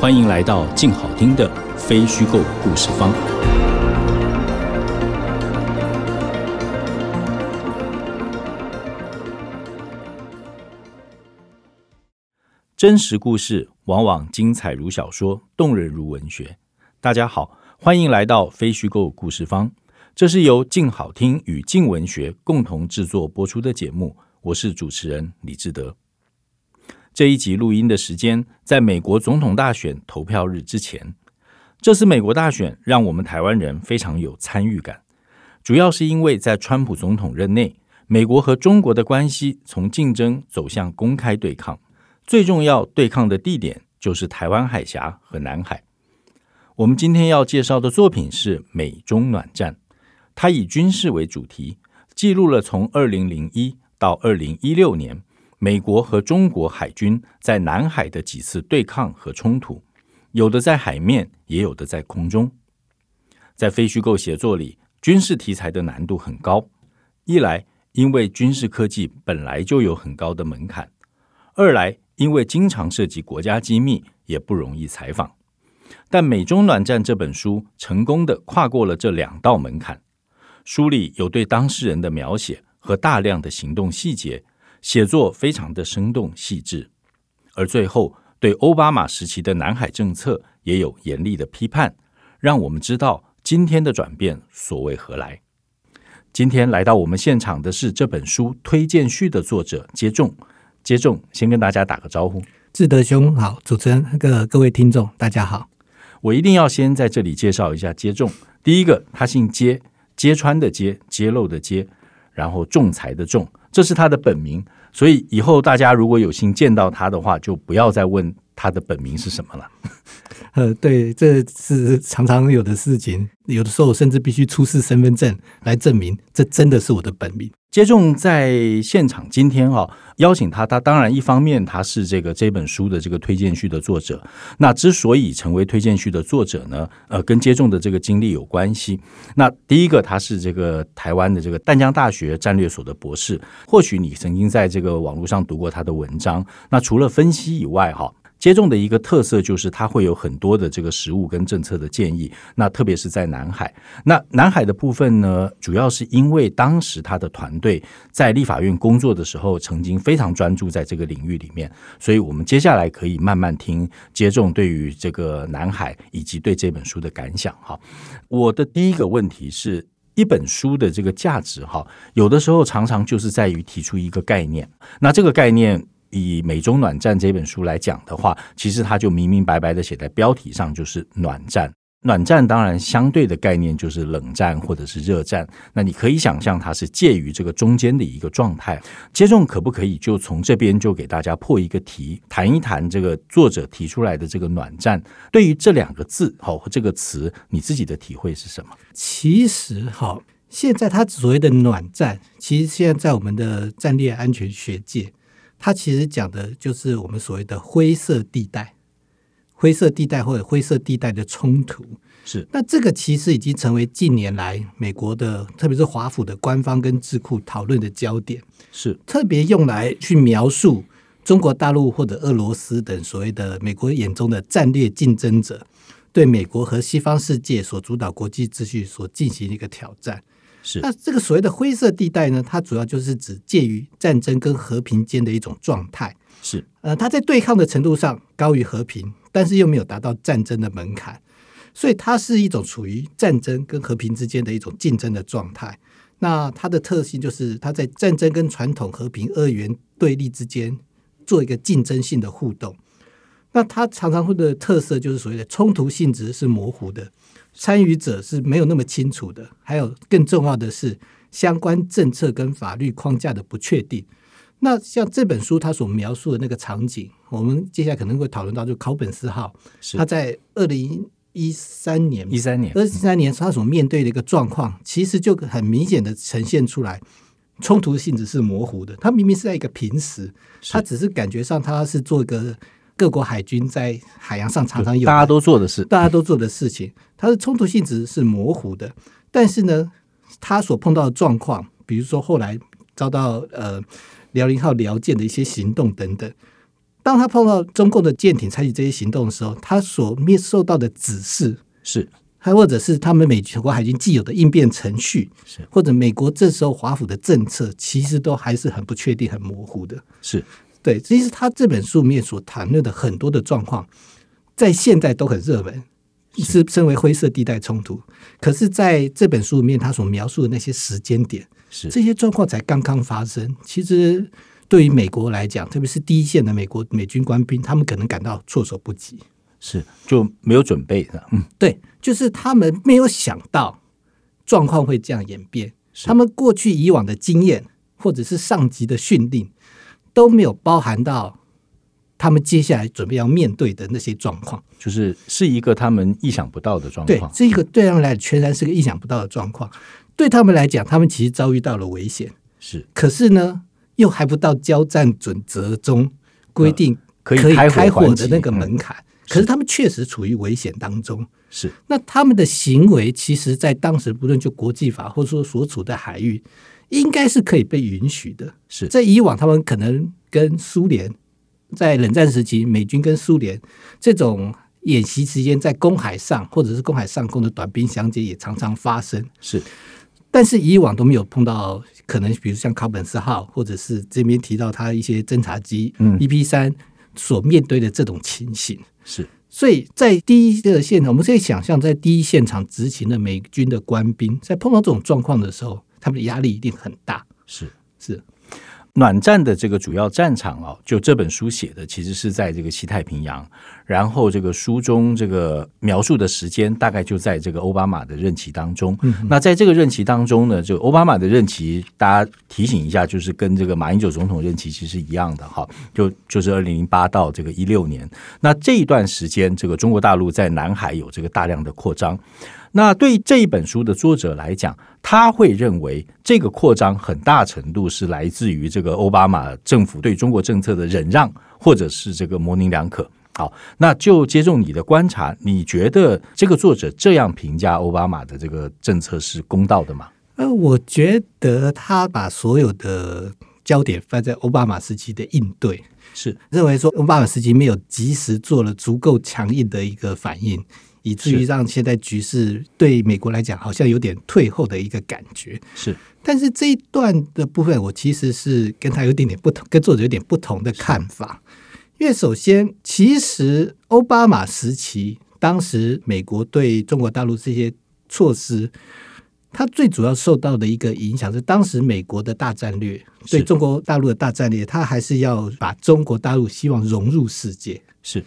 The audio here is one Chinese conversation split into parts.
欢迎来到静好听的非虚构故事方。真实故事往往精彩如小说，动人如文学。大家好，欢迎来到非虚构故事方。这是由静好听与静文学共同制作播出的节目。我是主持人李志德。这一集录音的时间，在美国总统大选投票日之前。这次美国大选让我们台湾人非常有参与感，主要是因为在川普总统任内，美国和中国的关系从竞争走向公开对抗，最重要对抗的地点就是台湾海峡和南海。我们今天要介绍的作品是《美中暖战》，它以军事为主题，记录了从二零零一到二零一六年。美国和中国海军在南海的几次对抗和冲突，有的在海面，也有的在空中。在非虚构写作里，军事题材的难度很高。一来，因为军事科技本来就有很高的门槛；二来，因为经常涉及国家机密，也不容易采访。但《美中暖战》这本书成功地跨过了这两道门槛。书里有对当事人的描写和大量的行动细节。写作非常的生动细致，而最后对奥巴马时期的南海政策也有严厉的批判，让我们知道今天的转变所为何来。今天来到我们现场的是这本书推荐序的作者接仲，接仲先跟大家打个招呼。志德兄好，主持人各各位听众大家好。我一定要先在这里介绍一下接仲。第一个，他姓揭，揭穿的揭，揭露的揭，然后仲裁的仲。这是他的本名，所以以后大家如果有幸见到他的话，就不要再问他的本名是什么了。呃，对，这是常常有的事情，有的时候甚至必须出示身份证来证明，这真的是我的本名。接种在现场，今天哈、哦、邀请他，他当然一方面他是这个这本书的这个推荐序的作者。那之所以成为推荐序的作者呢，呃，跟接种的这个经历有关系。那第一个，他是这个台湾的这个淡江大学战略所的博士，或许你曾经在这个网络上读过他的文章。那除了分析以外，哈。接种的一个特色就是，他会有很多的这个实务跟政策的建议。那特别是在南海，那南海的部分呢，主要是因为当时他的团队在立法院工作的时候，曾经非常专注在这个领域里面。所以，我们接下来可以慢慢听接种对于这个南海以及对这本书的感想。哈，我的第一个问题是一本书的这个价值，哈，有的时候常常就是在于提出一个概念。那这个概念。以《美中暖战》这本书来讲的话，其实它就明明白白的写在标题上，就是暖战。暖战当然相对的概念就是冷战或者是热战。那你可以想象它是介于这个中间的一个状态。接仲可不可以就从这边就给大家破一个题，谈一谈这个作者提出来的这个暖战？对于这两个字，好，和这个词，你自己的体会是什么？其实，好，现在它所谓的暖战，其实现在在我们的战略安全学界。它其实讲的就是我们所谓的灰色地带，灰色地带或者灰色地带的冲突是。那这个其实已经成为近年来美国的，特别是华府的官方跟智库讨论的焦点，是特别用来去描述中国大陆或者俄罗斯等所谓的美国眼中的战略竞争者，对美国和西方世界所主导国际秩序所进行一个挑战。是，那这个所谓的灰色地带呢，它主要就是指介于战争跟和平间的一种状态。是，呃，它在对抗的程度上高于和平，但是又没有达到战争的门槛，所以它是一种处于战争跟和平之间的一种竞争的状态。那它的特性就是它在战争跟传统和平二元对立之间做一个竞争性的互动。那它常常会的特色就是所谓的冲突性质是模糊的。参与者是没有那么清楚的，还有更重要的是相关政策跟法律框架的不确定。那像这本书它所描述的那个场景，我们接下来可能会讨论到，就考本斯号，他在二零一三年，一三年，二三年他所面对的一个状况，其实就很明显的呈现出来，冲突性质是模糊的。他明明是在一个平时，他只是感觉上他是做一个各国海军在海洋上常常有大家都做的事，大家都做的事情，它的冲突性质是模糊的。但是呢，他所碰到的状况，比如说后来遭到呃。辽宁号辽舰的一些行动等等，当他碰到中共的舰艇采取这些行动的时候，他所面受到的指示是，还或者是他们美国海军既有的应变程序，是或者美国这时候华府的政策，其实都还是很不确定、很模糊的。是对，其实他这本书里面所谈论的很多的状况，在现在都很热门，是称为灰色地带冲突。可是在这本书里面，他所描述的那些时间点。是这些状况才刚刚发生，其实对于美国来讲，特别是第一线的美国美军官兵，他们可能感到措手不及，是就没有准备的。嗯，对，就是他们没有想到状况会这样演变，他们过去以往的经验或者是上级的训令都没有包含到他们接下来准备要面对的那些状况，就是是一个他们意想不到的状况。对，这一个对他们来全然是个意想不到的状况。对他们来讲，他们其实遭遇到了危险，是。可是呢，又还不到交战准则中规定可以开火的那个门槛。可是他们确实处于危险当中。是。那他们的行为，其实，在当时不论就国际法，或者说所处的海域，应该是可以被允许的。是。在以往，他们可能跟苏联在冷战时期，美军跟苏联这种演习期间，在公海上或者是公海上空的短兵相接，也常常发生。是。但是以往都没有碰到可能，比如像考本斯号，或者是这边提到他一些侦察机 EP 三所面对的这种情形。是，所以在第一个现场，我们可以想象，在第一现场执勤的美军的官兵，在碰到这种状况的时候，他们的压力一定很大。是是。暖战的这个主要战场哦，就这本书写的，其实是在这个西太平洋。然后这个书中这个描述的时间，大概就在这个奥巴马的任期当中。嗯、那在这个任期当中呢，就奥巴马的任期，大家提醒一下，就是跟这个马英九总统任期其实是一样的哈，就就是二零零八到这个一六年。那这一段时间，这个中国大陆在南海有这个大量的扩张。那对这一本书的作者来讲，他会认为这个扩张很大程度是来自于这个奥巴马政府对中国政策的忍让，或者是这个模棱两可。好，那就接种你的观察，你觉得这个作者这样评价奥巴马的这个政策是公道的吗？呃，我觉得他把所有的焦点放在奥巴马时期的应对，是认为说奥巴马时期没有及时做了足够强硬的一个反应。以至于让现在局势对美国来讲好像有点退后的一个感觉。是，但是这一段的部分，我其实是跟他有点点不同，跟作者有点不同的看法。因为首先，其实奥巴马时期，当时美国对中国大陆这些措施，它最主要受到的一个影响是，当时美国的大战略对中国大陆的大战略，它还是要把中国大陆希望融入世界。是。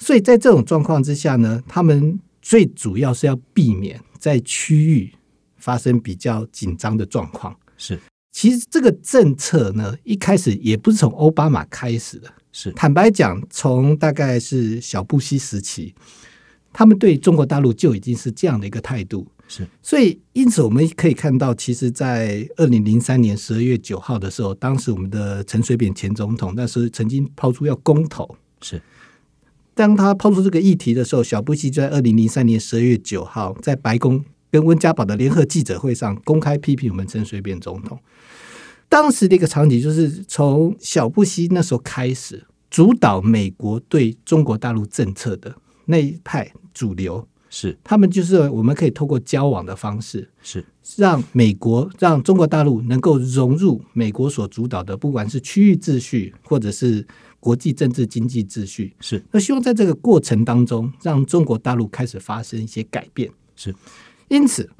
所以在这种状况之下呢，他们最主要是要避免在区域发生比较紧张的状况。是，其实这个政策呢，一开始也不是从奥巴马开始的。是，坦白讲，从大概是小布希时期，他们对中国大陆就已经是这样的一个态度。是，所以因此我们可以看到，其实，在二零零三年十二月九号的时候，当时我们的陈水扁前总统那时候曾经抛出要公投。是。当他抛出这个议题的时候，小布希就在二零零三年十二月九号在白宫跟温家宝的联合记者会上公开批评我们陈水扁总统。当时的一个场景就是从小布希那时候开始主导美国对中国大陆政策的那一派主流，是他们就是我们可以透过交往的方式，是让美国让中国大陆能够融入美国所主导的，不管是区域秩序或者是。国际政治经济秩序是，那希望在这个过程当中，让中国大陆开始发生一些改变。是，因此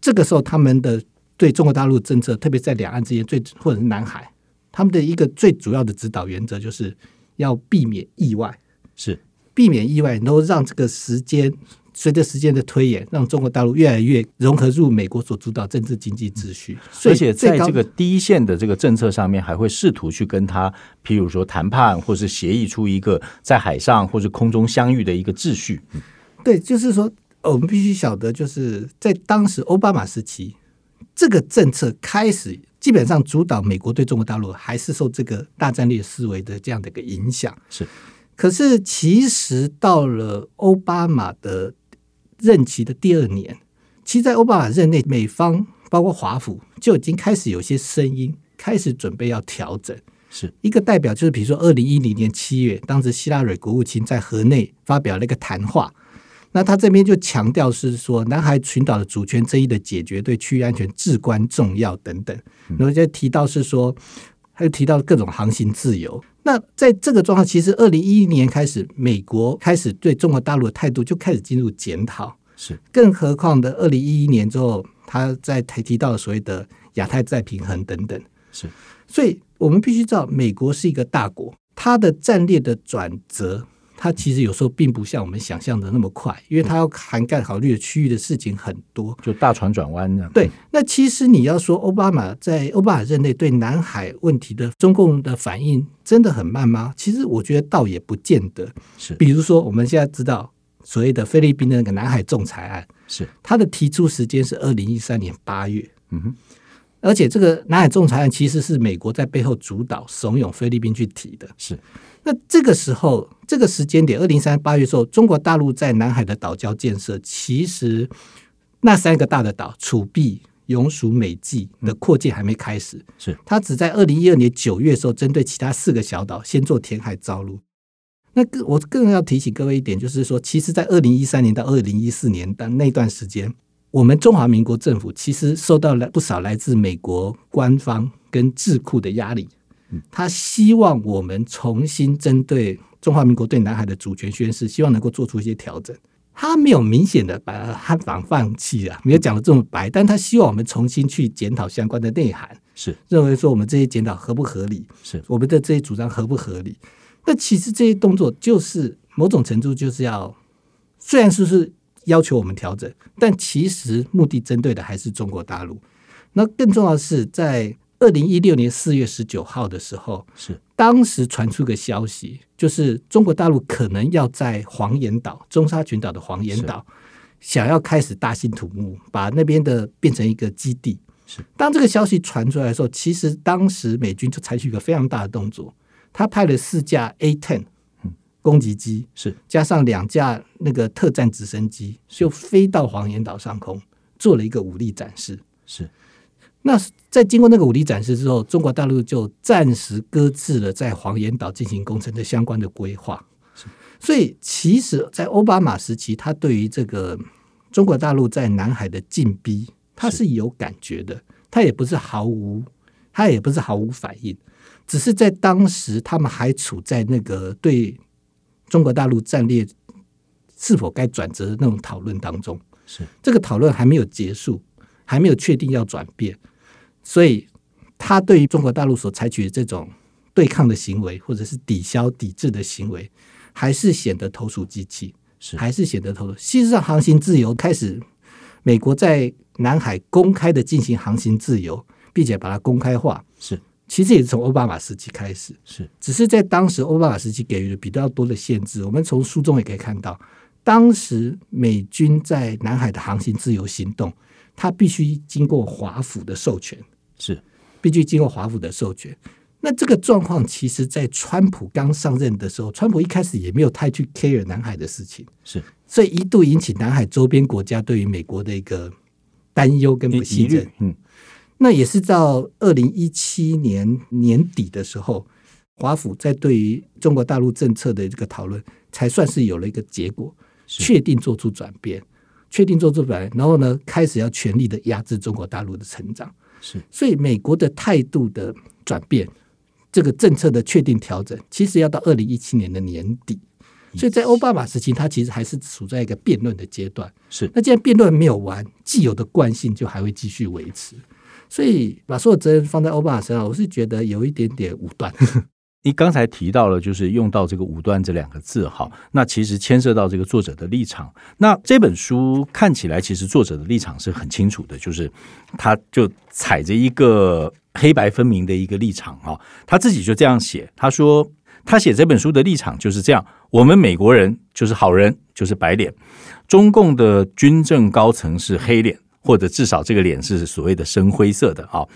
这个时候，他们的对中国大陆政策，特别在两岸之间，最或者是南海，他们的一个最主要的指导原则，就是要避免意外。是，避免意外，然后让这个时间随着时间的推演，让中国大陆越来越融合入美国所主导政治经济秩序。而且在这个第一线的这个政策上面，还会试图去跟他，譬如说谈判，或是协议出一个在海上或是空中相遇的一个秩序。对，就是说，我们必须晓得，就是在当时奥巴马时期，这个政策开始基本上主导美国对中国大陆还是受这个大战略思维的这样的一个影响。是。可是，其实到了奥巴马的任期的第二年，其实，在奥巴马任内，美方包括华府就已经开始有些声音，开始准备要调整。是。一个代表，就是比如说，二零一零年七月，当时希拉蕊国务卿在河内发表了一个谈话，那他这边就强调是说，南海群岛的主权争议的解决对区域安全至关重要等等，然后就提到是说，还有提到各种航行自由。那在这个状况，其实二零一一年开始，美国开始对中国大陆的态度就开始进入检讨。是，更何况的二零一一年之后，他在提提到所谓的亚太再平衡等等。是，所以我们必须知道，美国是一个大国，它的战略的转折。它其实有时候并不像我们想象的那么快，因为它要涵盖考虑的区域的事情很多，就大船转弯这样。对，那其实你要说奥巴马在奥巴马任内对南海问题的中共的反应真的很慢吗？其实我觉得倒也不见得。是，比如说我们现在知道所谓的菲律宾的那个南海仲裁案，是它的提出时间是二零一三年八月。嗯哼，而且这个南海仲裁案其实是美国在背后主导怂恿菲律宾去提的。是。那这个时候，这个时间点，二零三八月的时候，中国大陆在南海的岛礁建设，其实那三个大的岛——楚碧、永暑、美济的扩建还没开始。嗯、是，它只在二零一二年九月的时候，针对其他四个小岛先做填海造陆。那更，我更要提醒各位一点，就是说，其实，在二零一三年到二零一四年的那段时间，我们中华民国政府其实受到了不少来自美国官方跟智库的压力。他希望我们重新针对中华民国对南海的主权宣示，希望能够做出一些调整。他没有明显的把汉防放弃啊，没有讲的这么白，但他希望我们重新去检讨相关的内涵，是认为说我们这些检讨合不合理，是我们的这些主张合不合理。那其实这些动作就是某种程度就是要，虽然说是要求我们调整，但其实目的针对的还是中国大陆。那更重要的是在。二零一六年四月十九号的时候，是当时传出个消息，就是中国大陆可能要在黄岩岛、中沙群岛的黄岩岛，想要开始大兴土木，把那边的变成一个基地。是当这个消息传出来的时候，其实当时美军就采取一个非常大的动作，他派了四架 A-10 攻击机，是加上两架那个特战直升机，就飞到黄岩岛上空，做了一个武力展示。是。那在经过那个武力展示之后，中国大陆就暂时搁置了在黄岩岛进行工程的相关的规划。所以，其实，在奥巴马时期，他对于这个中国大陆在南海的进逼，他是有感觉的。他也不是毫无，他也不是毫无反应，只是在当时，他们还处在那个对中国大陆战略是否该转折的那种讨论当中。是这个讨论还没有结束，还没有确定要转变。所以，他对于中国大陆所采取的这种对抗的行为，或者是抵消、抵制的行为，还是显得投鼠忌器，是还是显得投鼠。事实上，航行自由开始，美国在南海公开的进行航行自由，并且把它公开化，是其实也是从奥巴马时期开始，是只是在当时奥巴马时期给予了比较多的限制。我们从书中也可以看到，当时美军在南海的航行自由行动。他必须经过华府的授权，是必须经过华府的授权。那这个状况，其实，在川普刚上任的时候，川普一开始也没有太去 care 南海的事情，是，所以一度引起南海周边国家对于美国的一个担忧跟不信任。嗯，那也是到二零一七年年底的时候，华府在对于中国大陆政策的这个讨论，才算是有了一个结果，确定做出转变。确定做出来，然后呢，开始要全力的压制中国大陆的成长。是，所以美国的态度的转变，这个政策的确定调整，其实要到二零一七年的年底。所以在奥巴马时期，他其实还是处在一个辩论的阶段。是，那既然辩论没有完，既有的惯性就还会继续维持。所以把所有责任放在奥巴马身上，我是觉得有一点点武断。你刚才提到了，就是用到这个武断这两个字，哈，那其实牵涉到这个作者的立场。那这本书看起来，其实作者的立场是很清楚的，就是他就踩着一个黑白分明的一个立场，哈，他自己就这样写，他说他写这本书的立场就是这样：我们美国人就是好人，就是白脸，中共的军政高层是黑脸。或者至少这个脸是所谓的深灰色的啊，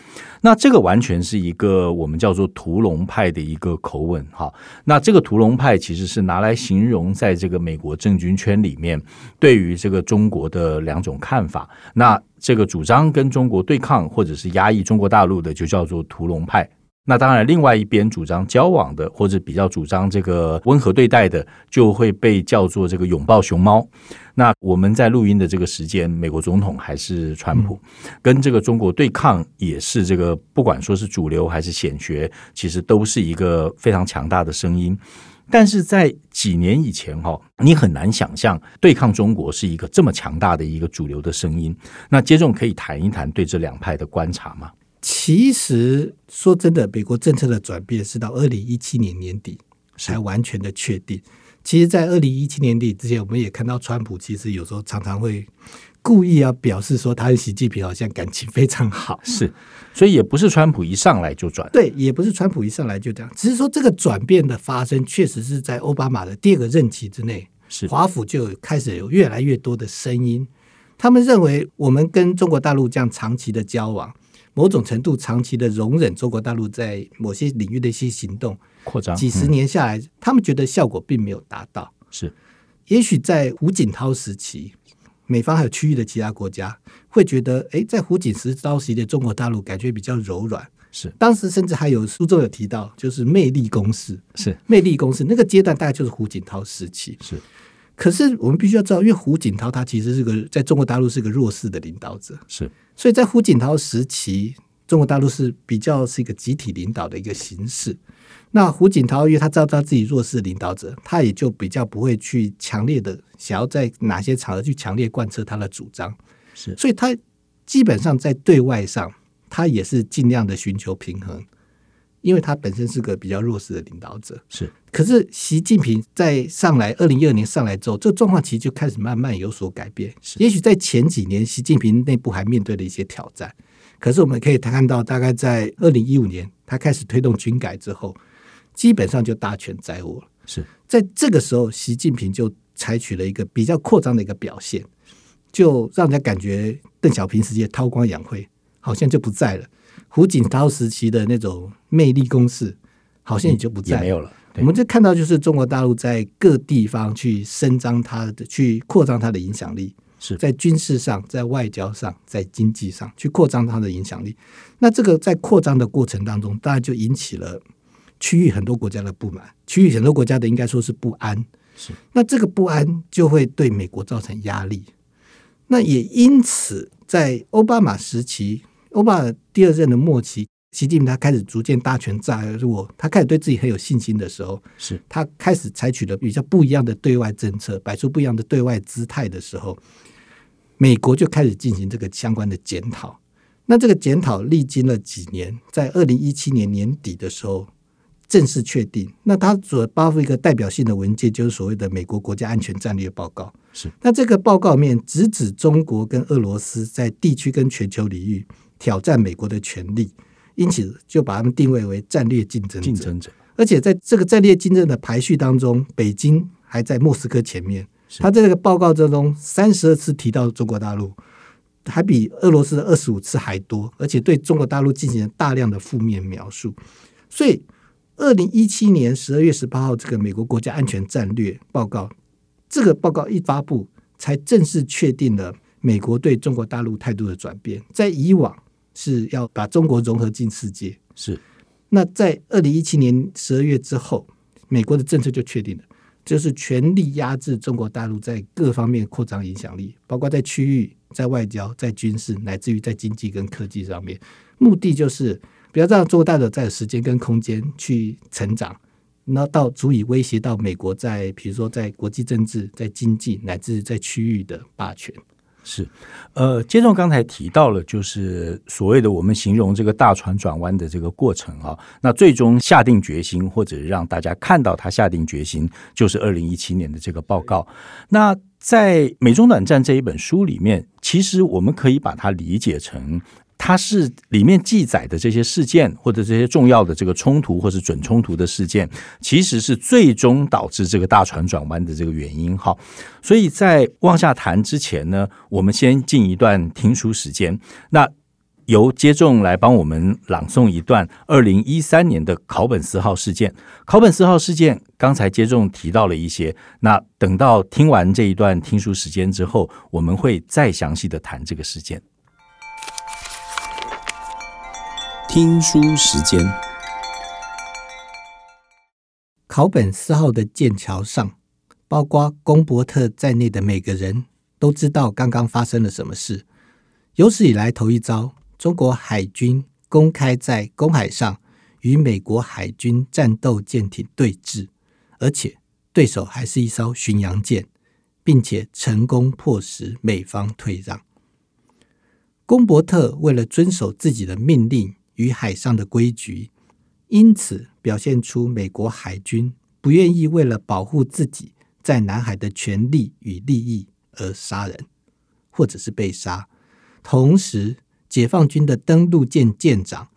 那这个完全是一个我们叫做屠龙派的一个口吻哈。那这个屠龙派其实是拿来形容在这个美国政军圈里面对于这个中国的两种看法。那这个主张跟中国对抗或者是压抑中国大陆的，就叫做屠龙派。那当然，另外一边主张交往的，或者比较主张这个温和对待的，就会被叫做这个拥抱熊猫。那我们在录音的这个时间，美国总统还是川普，跟这个中国对抗也是这个，不管说是主流还是显学，其实都是一个非常强大的声音。但是在几年以前哈，你很难想象对抗中国是一个这么强大的一个主流的声音。那接着可以谈一谈对这两派的观察吗？其实说真的，美国政策的转变是到二零一七年年底才完全的确定。其实，在二零一七年底之前，我们也看到川普其实有时候常常会故意要表示说，他和习近平好像感情非常好。是，所以也不是川普一上来就转，对，也不是川普一上来就这样。只是说这个转变的发生，确实是在奥巴马的第二个任期之内，是华府就开始有越来越多的声音，他们认为我们跟中国大陆这样长期的交往。某种程度长期的容忍中国大陆在某些领域的一些行动扩张，几十年下来，他们觉得效果并没有达到。是，也许在胡锦涛时期，美方还有区域的其他国家会觉得，哎，在胡锦涛时期的中国大陆感觉比较柔软。是，当时甚至还有书中有提到，就是魅力攻势。是，魅力攻势那个阶段大概就是胡锦涛时期。是，可是我们必须要知道，因为胡锦涛他其实是个在中国大陆是个弱势的领导者。是。所以在胡锦涛时期，中国大陆是比较是一个集体领导的一个形式。那胡锦涛因为他知道他自己弱势的领导者，他也就比较不会去强烈的想要在哪些场合去强烈贯彻他的主张。是，所以他基本上在对外上，他也是尽量的寻求平衡，因为他本身是个比较弱势的领导者。是，可是习近平在上来二零一二年上来之后，这个状况其实就开始慢慢有所改变。是，也许在前几年，习近平内部还面对了一些挑战。可是我们可以看到，大概在二零一五年，他开始推动军改之后，基本上就大权在握了。是在这个时候，习近平就采取了一个比较扩张的一个表现，就让人家感觉邓小平时期韬光养晦好像就不在了，胡锦涛时期的那种魅力攻势好像也就不在，没有了。我们就看到，就是中国大陆在各地方去伸张它的、去扩张它的影响力。是在军事上、在外交上、在经济上去扩张它的影响力。那这个在扩张的过程当中，当然就引起了区域很多国家的不满，区域很多国家的应该说是不安。是，那这个不安就会对美国造成压力。那也因此，在奥巴马时期，奥巴马第二任的末期，习近平他开始逐渐大权在握，他开始对自己很有信心的时候，是他开始采取了比较不一样的对外政策，摆出不一样的对外姿态的时候。美国就开始进行这个相关的检讨，那这个检讨历经了几年，在二零一七年年底的时候正式确定。那它所包括一个代表性的文件，就是所谓的《美国国家安全战略报告》。是，那这个报告面直指中国跟俄罗斯在地区跟全球领域挑战美国的权利，因此就把他们定位为战略竞争者。竞争者，而且在这个战略竞争的排序当中，北京还在莫斯科前面。他在这个报告之中，三十二次提到中国大陆，还比俄罗斯的二十五次还多，而且对中国大陆进行了大量的负面描述。所以，二零一七年十二月十八号，这个美国国家安全战略报告，这个报告一发布，才正式确定了美国对中国大陆态度的转变。在以往是要把中国融合进世界，是那在二零一七年十二月之后，美国的政策就确定了。就是全力压制中国大陆在各方面扩张影响力，包括在区域、在外交、在军事，乃至于在经济跟科技上面。目的就是不要让中国大陆再有时间跟空间去成长，那到足以威胁到美国在，比如说在国际政治、在经济乃至在区域的霸权。是，呃，接着刚才提到了，就是所谓的我们形容这个大船转弯的这个过程啊，那最终下定决心或者让大家看到他下定决心，就是二零一七年的这个报告。那在《美中短战》这一本书里面，其实我们可以把它理解成。它是里面记载的这些事件，或者这些重要的这个冲突，或是准冲突的事件，其实是最终导致这个大船转弯的这个原因。哈，所以在往下谈之前呢，我们先进一段听书时间。那由接仲来帮我们朗诵一段二零一三年的考本斯号事件。考本斯号事件，刚才接仲提到了一些。那等到听完这一段听书时间之后，我们会再详细的谈这个事件。听书时间。考本斯号的舰桥上，包括公伯特在内的每个人都知道刚刚发生了什么事。有史以来头一遭，中国海军公开在公海上与美国海军战斗舰艇对峙，而且对手还是一艘巡洋舰，并且成功迫使美方退让。公伯特为了遵守自己的命令。与海上的规矩，因此表现出美国海军不愿意为了保护自己在南海的权利与利益而杀人，或者是被杀。同时，解放军的登陆舰舰长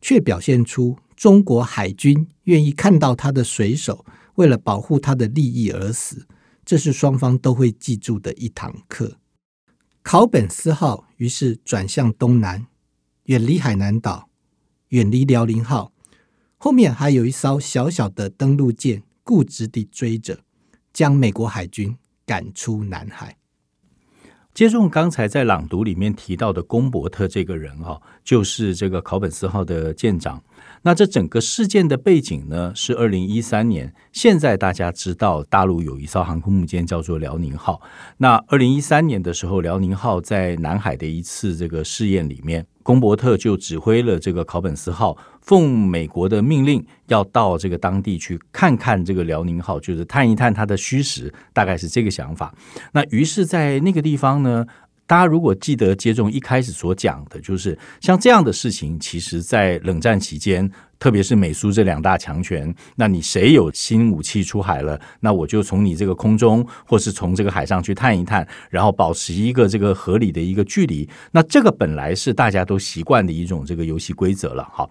却表现出中国海军愿意看到他的水手为了保护他的利益而死，这是双方都会记住的一堂课。考本斯号于是转向东南，远离海南岛。远离辽宁号，后面还有一艘小小的登陆舰固执地追着，将美国海军赶出南海。接仲刚才在朗读里面提到的公伯特这个人哈，就是这个考本斯号的舰长。那这整个事件的背景呢，是二零一三年。现在大家知道，大陆有一艘航空母舰叫做辽宁号。那二零一三年的时候，辽宁号在南海的一次这个试验里面，公伯特就指挥了这个考本斯号，奉美国的命令，要到这个当地去看看这个辽宁号，就是探一探它的虚实，大概是这个想法。那于是，在那个地方呢。大家如果记得接种一开始所讲的，就是像这样的事情，其实在冷战期间。特别是美苏这两大强权，那你谁有新武器出海了，那我就从你这个空中，或是从这个海上去探一探，然后保持一个这个合理的一个距离。那这个本来是大家都习惯的一种这个游戏规则了，哈。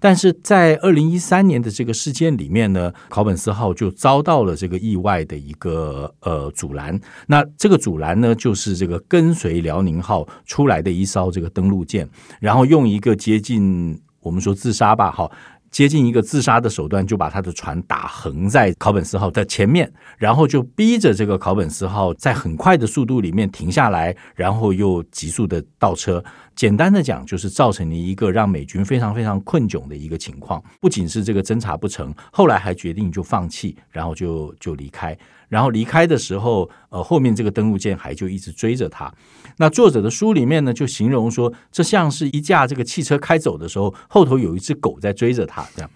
但是在二零一三年的这个事件里面呢，考本斯号就遭到了这个意外的一个呃阻拦。那这个阻拦呢，就是这个跟随辽宁号出来的一艘这个登陆舰，然后用一个接近我们说自杀吧，哈。接近一个自杀的手段，就把他的船打横在考本斯号的前面，然后就逼着这个考本斯号在很快的速度里面停下来，然后又急速的倒车。简单的讲，就是造成了一个让美军非常非常困窘的一个情况。不仅是这个侦查不成，后来还决定就放弃，然后就就离开。然后离开的时候，呃，后面这个登陆舰还就一直追着他。那作者的书里面呢，就形容说，这像是一架这个汽车开走的时候，后头有一只狗在追着他，这样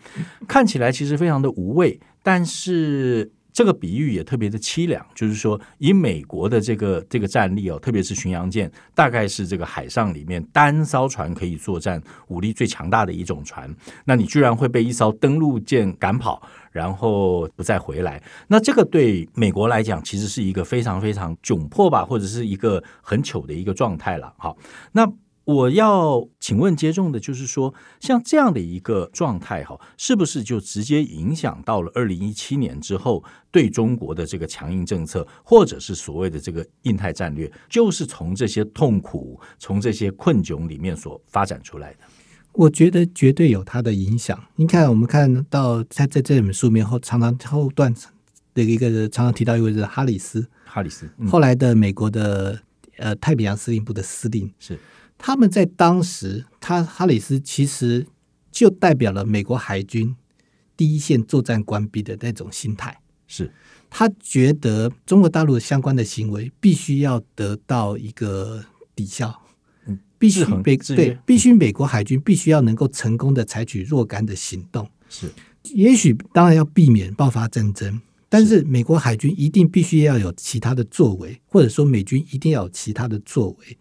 看起来其实非常的无畏，但是。这个比喻也特别的凄凉，就是说，以美国的这个这个战力哦，特别是巡洋舰，大概是这个海上里面单艘船可以作战、武力最强大的一种船。那你居然会被一艘登陆舰赶跑，然后不再回来，那这个对美国来讲，其实是一个非常非常窘迫吧，或者是一个很糗的一个状态了。好，那。我要请问接种的，就是说，像这样的一个状态，哈，是不是就直接影响到了二零一七年之后对中国的这个强硬政策，或者是所谓的这个印太战略，就是从这些痛苦、从这些困窘里面所发展出来的？我觉得绝对有它的影响。你看，我们看到在在这本书面后，常常后段的一个常常提到一位是哈里斯，哈里斯，后来的美国的呃太平洋司令部的司令是。他们在当时，他哈里斯其实就代表了美国海军第一线作战官兵的那种心态。是。他觉得中国大陆相关的行为必须要得到一个抵消，嗯，必须美对，必须美国海军必须要能够成功的采取若干的行动。是，也许当然要避免爆发战争，但是美国海军一定必须要有其他的作为，或者说美军一定要有其他的作为，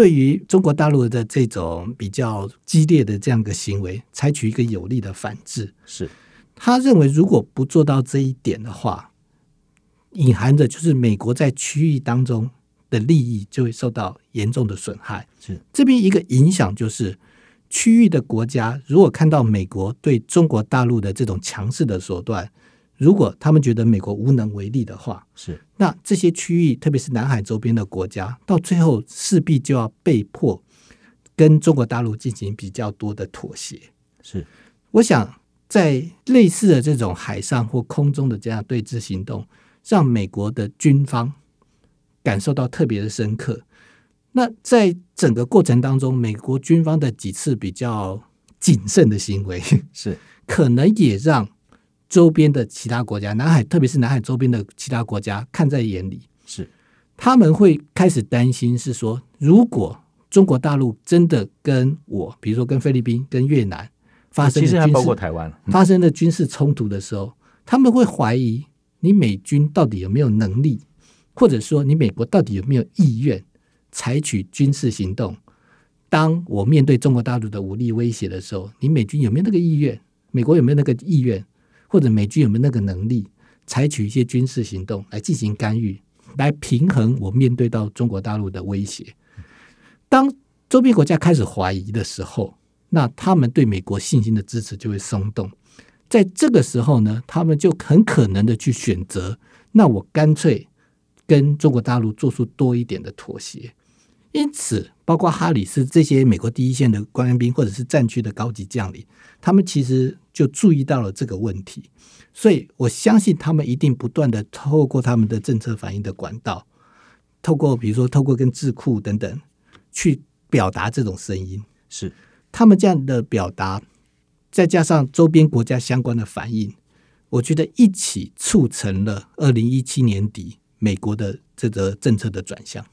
对于中国大陆的这种比较激烈的这样一个行为，采取一个有力的反制。是，他认为如果不做到这一点的话，隐含着就是美国在区域当中的利益就会受到严重的损害。是，这边一个影响就是。区域的国家如果看到美国对中国大陆的这种强势的手段，如果他们觉得美国无能为力的话，是那这些区域，特别是南海周边的国家，到最后势必就要被迫跟中国大陆进行比较多的妥协。是，我想在类似的这种海上或空中的这样对峙行动，让美国的军方感受到特别的深刻。那在整个过程当中，美国军方的几次比较谨慎的行为，是可能也让周边的其他国家，南海特别是南海周边的其他国家看在眼里，是他们会开始担心，是说如果中国大陆真的跟我，比如说跟菲律宾、跟越南发生，其实还包括台湾发生的军事冲突的时候，他们会怀疑你美军到底有没有能力，或者说你美国到底有没有意愿。采取军事行动。当我面对中国大陆的武力威胁的时候，你美军有没有那个意愿？美国有没有那个意愿？或者美军有没有那个能力采取一些军事行动来进行干预，来平衡我面对到中国大陆的威胁？当周边国家开始怀疑的时候，那他们对美国信心的支持就会松动。在这个时候呢，他们就很可能的去选择，那我干脆跟中国大陆做出多一点的妥协。因此，包括哈里斯这些美国第一线的官兵，或者是战区的高级将领，他们其实就注意到了这个问题。所以我相信，他们一定不断的透过他们的政策反应的管道，透过比如说透过跟智库等等，去表达这种声音。是他们这样的表达，再加上周边国家相关的反应，我觉得一起促成了二零一七年底美国的这个政策的转向。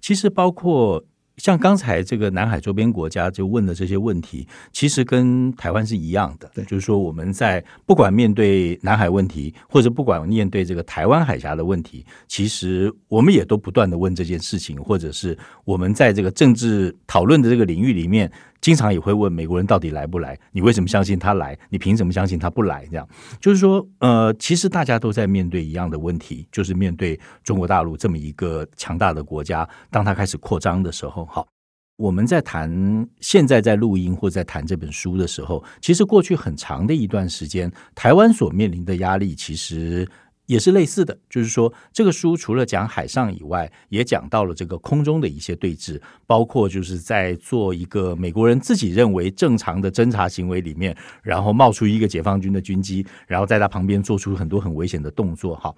其实包括像刚才这个南海周边国家就问的这些问题，其实跟台湾是一样的。对，就是说我们在不管面对南海问题，或者不管面对这个台湾海峡的问题，其实我们也都不断的问这件事情，或者是我们在这个政治讨论的这个领域里面。经常也会问美国人到底来不来？你为什么相信他来？你凭什么相信他不来？这样就是说，呃，其实大家都在面对一样的问题，就是面对中国大陆这么一个强大的国家，当他开始扩张的时候，好，我们在谈现在在录音或在谈这本书的时候，其实过去很长的一段时间，台湾所面临的压力其实。也是类似的，就是说，这个书除了讲海上以外，也讲到了这个空中的一些对峙，包括就是在做一个美国人自己认为正常的侦察行为里面，然后冒出一个解放军的军机，然后在他旁边做出很多很危险的动作。哈，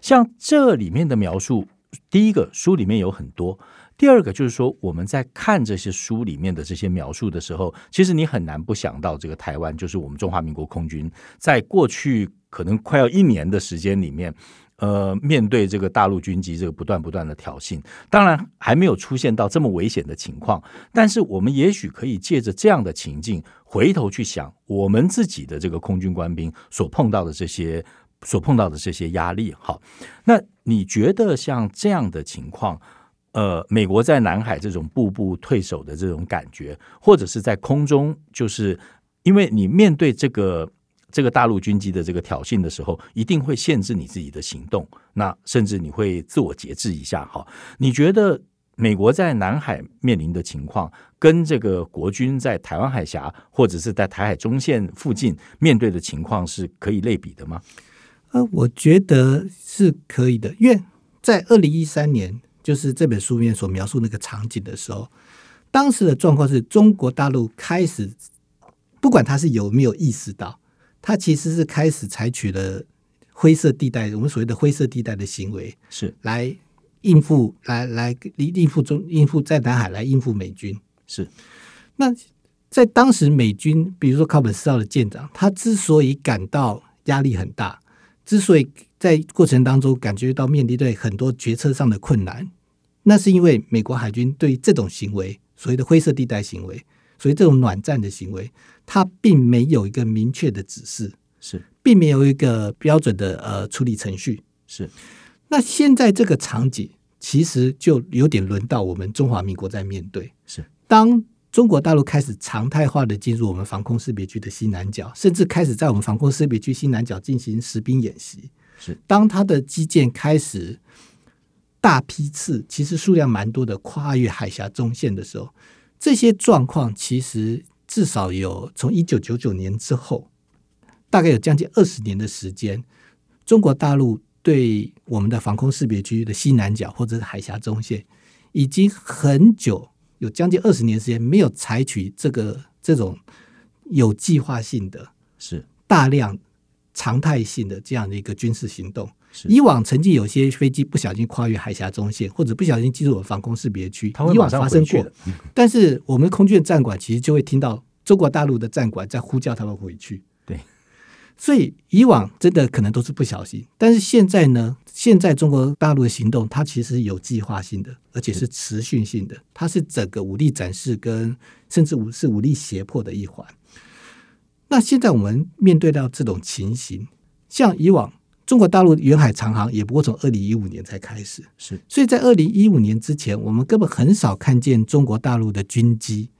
像这里面的描述，第一个书里面有很多，第二个就是说我们在看这些书里面的这些描述的时候，其实你很难不想到这个台湾，就是我们中华民国空军在过去。可能快要一年的时间里面，呃，面对这个大陆军机这个不断不断的挑衅，当然还没有出现到这么危险的情况，但是我们也许可以借着这样的情境，回头去想我们自己的这个空军官兵所碰到的这些所碰到的这些压力。好，那你觉得像这样的情况，呃，美国在南海这种步步退守的这种感觉，或者是在空中，就是因为你面对这个。这个大陆军机的这个挑衅的时候，一定会限制你自己的行动，那甚至你会自我节制一下。哈，你觉得美国在南海面临的情况，跟这个国军在台湾海峡或者是在台海中线附近面对的情况是可以类比的吗？呃，我觉得是可以的，因为在二零一三年，就是这本书里面所描述那个场景的时候，当时的状况是中国大陆开始，不管他是有没有意识到。他其实是开始采取了灰色地带，我们所谓的灰色地带的行为，是来应付，来来应付中应付在南海来应付美军。是那在当时美军，比如说考本斯道的舰长，他之所以感到压力很大，之所以在过程当中感觉到面对很多决策上的困难，那是因为美国海军对这种行为，所谓的灰色地带行为。所以这种暖战的行为，它并没有一个明确的指示，是，并没有一个标准的呃处理程序。是，那现在这个场景其实就有点轮到我们中华民国在面对。是，当中国大陆开始常态化的进入我们防空识别区的西南角，甚至开始在我们防空识别区西南角进行实兵演习。是，当它的基建开始大批次，其实数量蛮多的跨越海峡中线的时候，这些状况其实至少有从一九九九年之后，大概有将近二十年的时间，中国大陆对我们的防空识别区的西南角或者是海峡中线，已经很久有将近二十年时间没有采取这个这种有计划性的，是大量。常态性的这样的一个军事行动，以往曾经有些飞机不小心跨越海峡中线，或者不小心进入了防空识别区，以往发生过。但是我们空军的战管其实就会听到中国大陆的战管在呼叫他们回去。对，所以以往真的可能都是不小心，但是现在呢？现在中国大陆的行动，它其实有计划性的，而且是持续性的，它是整个武力展示跟甚至武是武力胁迫的一环。那现在我们面对到这种情形，像以往中国大陆远海长航也不过从二零一五年才开始，是，所以在二零一五年之前，我们根本很少看见中国大陆的军机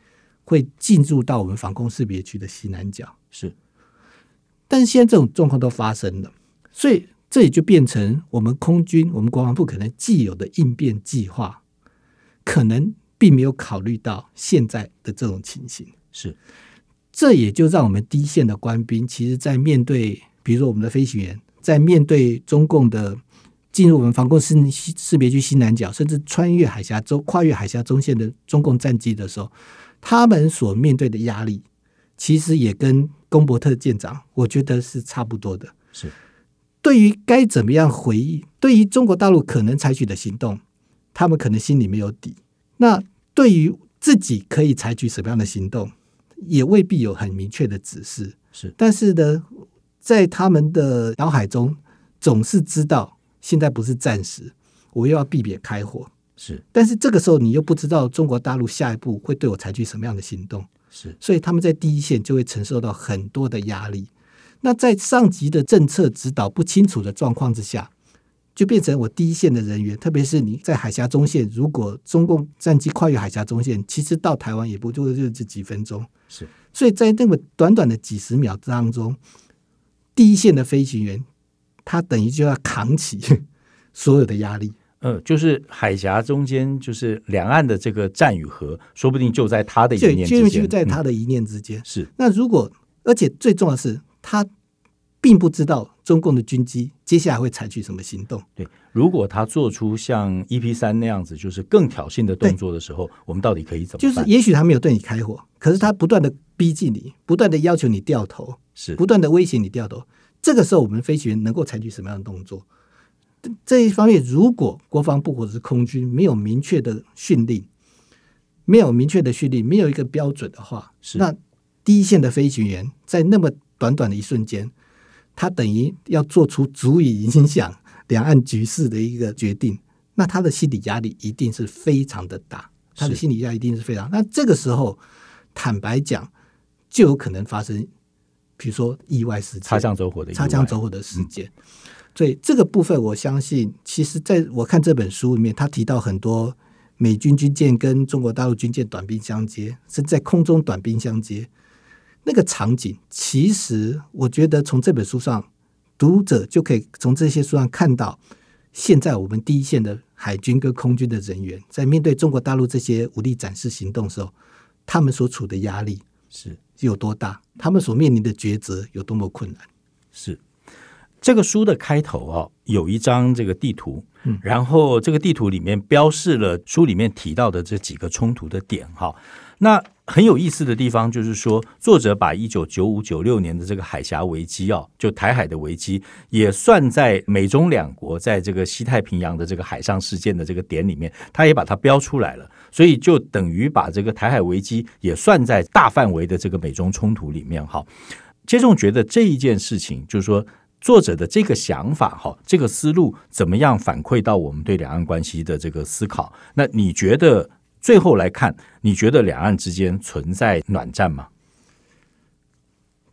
会进入到我们防空识别区的西南角，是。但是现在这种状况都发生了，所以这也就变成我们空军、我们国防部可能既有的应变计划，可能并没有考虑到现在的这种情形，是。这也就让我们第一线的官兵，其实，在面对，比如说我们的飞行员，在面对中共的进入我们防空识识别区西南角，甚至穿越海峡中跨越海峡中线的中共战机的时候，他们所面对的压力，其实也跟贡伯特舰长，我觉得是差不多的。是对于该怎么样回应，对于中国大陆可能采取的行动，他们可能心里没有底。那对于自己可以采取什么样的行动？也未必有很明确的指示，是，但是呢，在他们的脑海中总是知道现在不是战时，我又要避免开火，是。但是这个时候你又不知道中国大陆下一步会对我采取什么样的行动，是。所以他们在第一线就会承受到很多的压力。那在上级的政策指导不清楚的状况之下。就变成我第一线的人员，特别是你在海峡中线，如果中共战机跨越海峡中线，其实到台湾也不就就这几分钟。是，所以在那么短短的几十秒当中，第一线的飞行员他等于就要扛起 所有的压力。呃，就是海峡中间，就是两岸的这个战与和，说不定就在他的一念之间，就在他的一念之间。嗯、是。那如果，而且最重要的是他。并不知道中共的军机接下来会采取什么行动。对，如果他做出像 EP 三那样子，就是更挑衅的动作的时候，我们到底可以怎么办？就是也许他没有对你开火，可是他不断的逼近你，不断的要求你掉头，是不断的威胁你掉头。这个时候，我们飞行员能够采取什么样的动作？这一方面，如果国防部或者是空军没有明确的训令，没有明确的训令，没有一个标准的话，是那第一线的飞行员在那么短短的一瞬间。他等于要做出足以影响两岸局势的一个决定，那他的心理压力一定是非常的大，他的心理压力一定是非常。那这个时候，坦白讲，就有可能发生，比如说意外事件，擦枪走火的擦枪走火的事件。所以这个部分，我相信，其实在我看这本书里面，他提到很多美军军舰跟中国大陆军舰短兵相接，是在空中短兵相接。那个场景，其实我觉得从这本书上，读者就可以从这些书上看到，现在我们第一线的海军跟空军的人员，在面对中国大陆这些武力展示行动的时候，他们所处的压力是有多大，他们所面临的抉择有多么困难。是这个书的开头啊，有一张这个地图，嗯，然后这个地图里面标示了书里面提到的这几个冲突的点，哈。那很有意思的地方就是说，作者把一九九五九六年的这个海峡危机啊，就台海的危机，也算在美中两国在这个西太平洋的这个海上事件的这个点里面，他也把它标出来了，所以就等于把这个台海危机也算在大范围的这个美中冲突里面。哈，接种觉得这一件事情，就是说作者的这个想法，哈，这个思路怎么样反馈到我们对两岸关系的这个思考？那你觉得？最后来看，你觉得两岸之间存在暖战吗？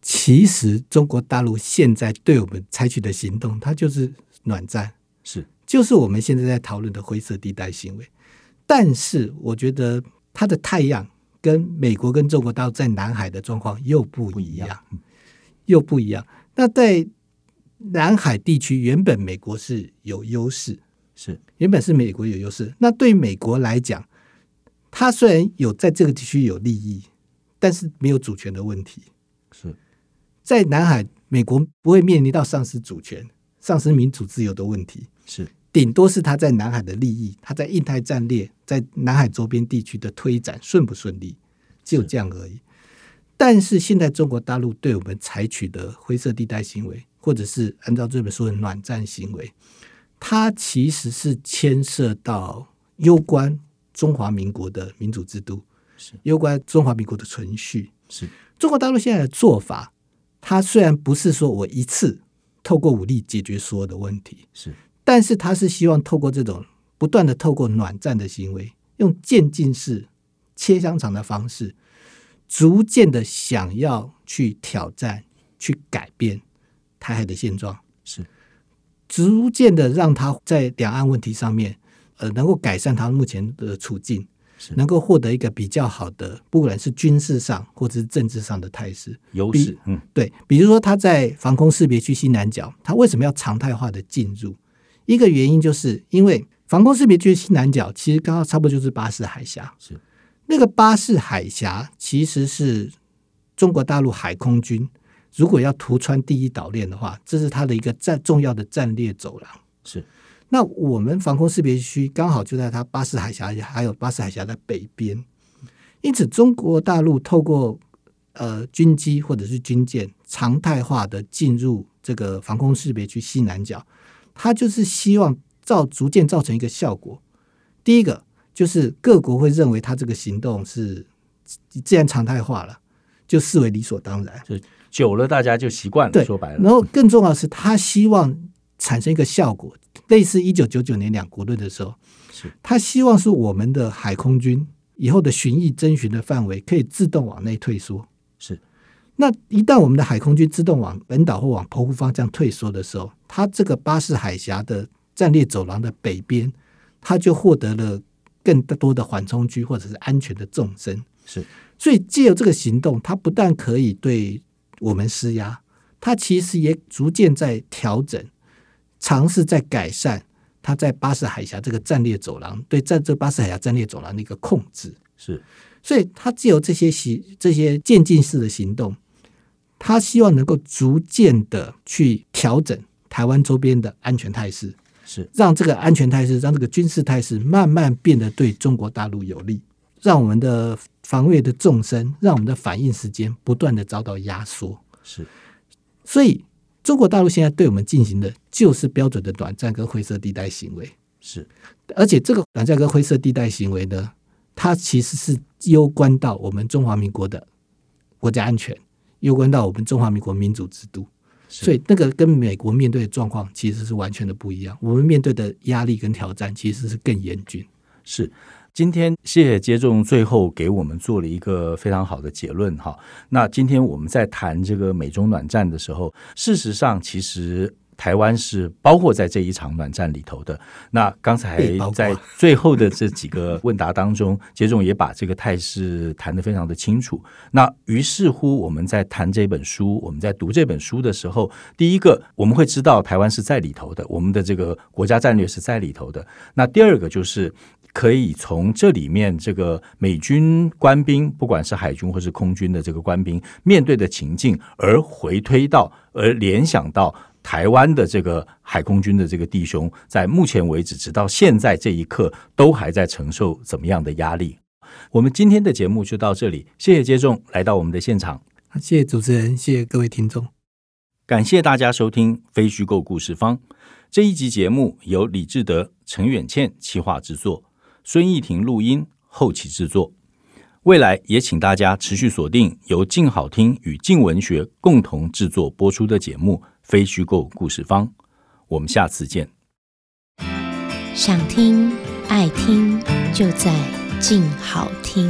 其实中国大陆现在对我们采取的行动，它就是暖战，是就是我们现在在讨论的灰色地带行为。但是我觉得它的太阳跟美国跟中国大陆在南海的状况又不一样，又不一样。那在南海地区，原本美国是有优势，是原本是美国有优势。那对美国来讲，它虽然有在这个地区有利益，但是没有主权的问题，是。在南海，美国不会面临到丧失主权、丧失民主自由的问题，是顶多是他在南海的利益，他在印太战略，在南海周边地区的推展顺不顺利，就这样而已。但是现在中国大陆对我们采取的灰色地带行为，或者是按照这本书的暖战行为，它其实是牵涉到攸关中华民国的民主制度，是攸关中华民国的存续，是中国大陆现在的做法。它虽然不是说我一次透过武力解决所有的问题，是，但是他是希望透过这种不断的透过暖战的行为，用渐进式切香肠的方式，逐渐的想要去挑战、去改变台海的现状，是，逐渐的让他在两岸问题上面，呃，能够改善他目前的处境。能够获得一个比较好的，不管是军事上或者是政治上的态势优势，嗯，对，比如说他在防空识别区西南角，他为什么要常态化的进入？一个原因就是因为防空识别区西南角其实刚好差不多就是巴士海峡，是那个巴士海峡其实是中国大陆海空军如果要突穿第一岛链的话，这是它的一个战重要的战略走廊，是。那我们防空识别区刚好就在它巴士海峡，还有巴士海峡的北边，因此中国大陆透过呃军机或者是军舰常态化的进入这个防空识别区西南角，它就是希望造逐渐造成一个效果。第一个就是各国会认为他这个行动是自然常态化了，就视为理所当然，就久了大家就习惯了。对，说白了，然后更重要的是，他希望产生一个效果。类似一九九九年两国论的时候，是他希望是我们的海空军以后的巡弋侦巡的范围可以自动往内退缩。是，那一旦我们的海空军自动往本岛或往澎湖方向退缩的时候，它这个巴士海峡的战略走廊的北边，它就获得了更多的缓冲区或者是安全的纵深。是，所以借由这个行动，它不但可以对我们施压，它其实也逐渐在调整。尝试在改善它在巴士海峡这个战略走廊对在这巴士海峡战略走廊的一个控制，是，所以他只有这些行这些渐进式的行动，他希望能够逐渐的去调整台湾周边的安全态势，是。让这个安全态势，让这个军事态势慢慢变得对中国大陆有利，让我们的防卫的纵深，让我们的反应时间不断的遭到压缩，是，所以。中国大陆现在对我们进行的就是标准的短暂跟灰色地带行为，是，而且这个短暂跟灰色地带行为呢，它其实是攸关到我们中华民国的国家安全，攸关到我们中华民国民主制度，所以那个跟美国面对的状况其实是完全的不一样，我们面对的压力跟挑战其实是更严峻，是。今天谢谢接种最后给我们做了一个非常好的结论哈。那今天我们在谈这个美中暖战的时候，事实上其实台湾是包括在这一场暖战里头的。那刚才在最后的这几个问答当中，杰总也把这个态势谈得非常的清楚。那于是乎我们在谈这本书，我们在读这本书的时候，第一个我们会知道台湾是在里头的，我们的这个国家战略是在里头的。那第二个就是。可以从这里面，这个美军官兵，不管是海军或是空军的这个官兵面对的情境，而回推到，而联想到台湾的这个海空军的这个弟兄，在目前为止，直到现在这一刻，都还在承受怎么样的压力？我们今天的节目就到这里，谢谢接众来到我们的现场，谢谢主持人，谢谢各位听众，感谢大家收听《非虚构故事方》这一集节目，由李志德、陈远倩企划制作。孙艺婷录音后期制作，未来也请大家持续锁定由静好听与静文学共同制作播出的节目《非虚构故事方》，我们下次见。想听爱听，就在静好听。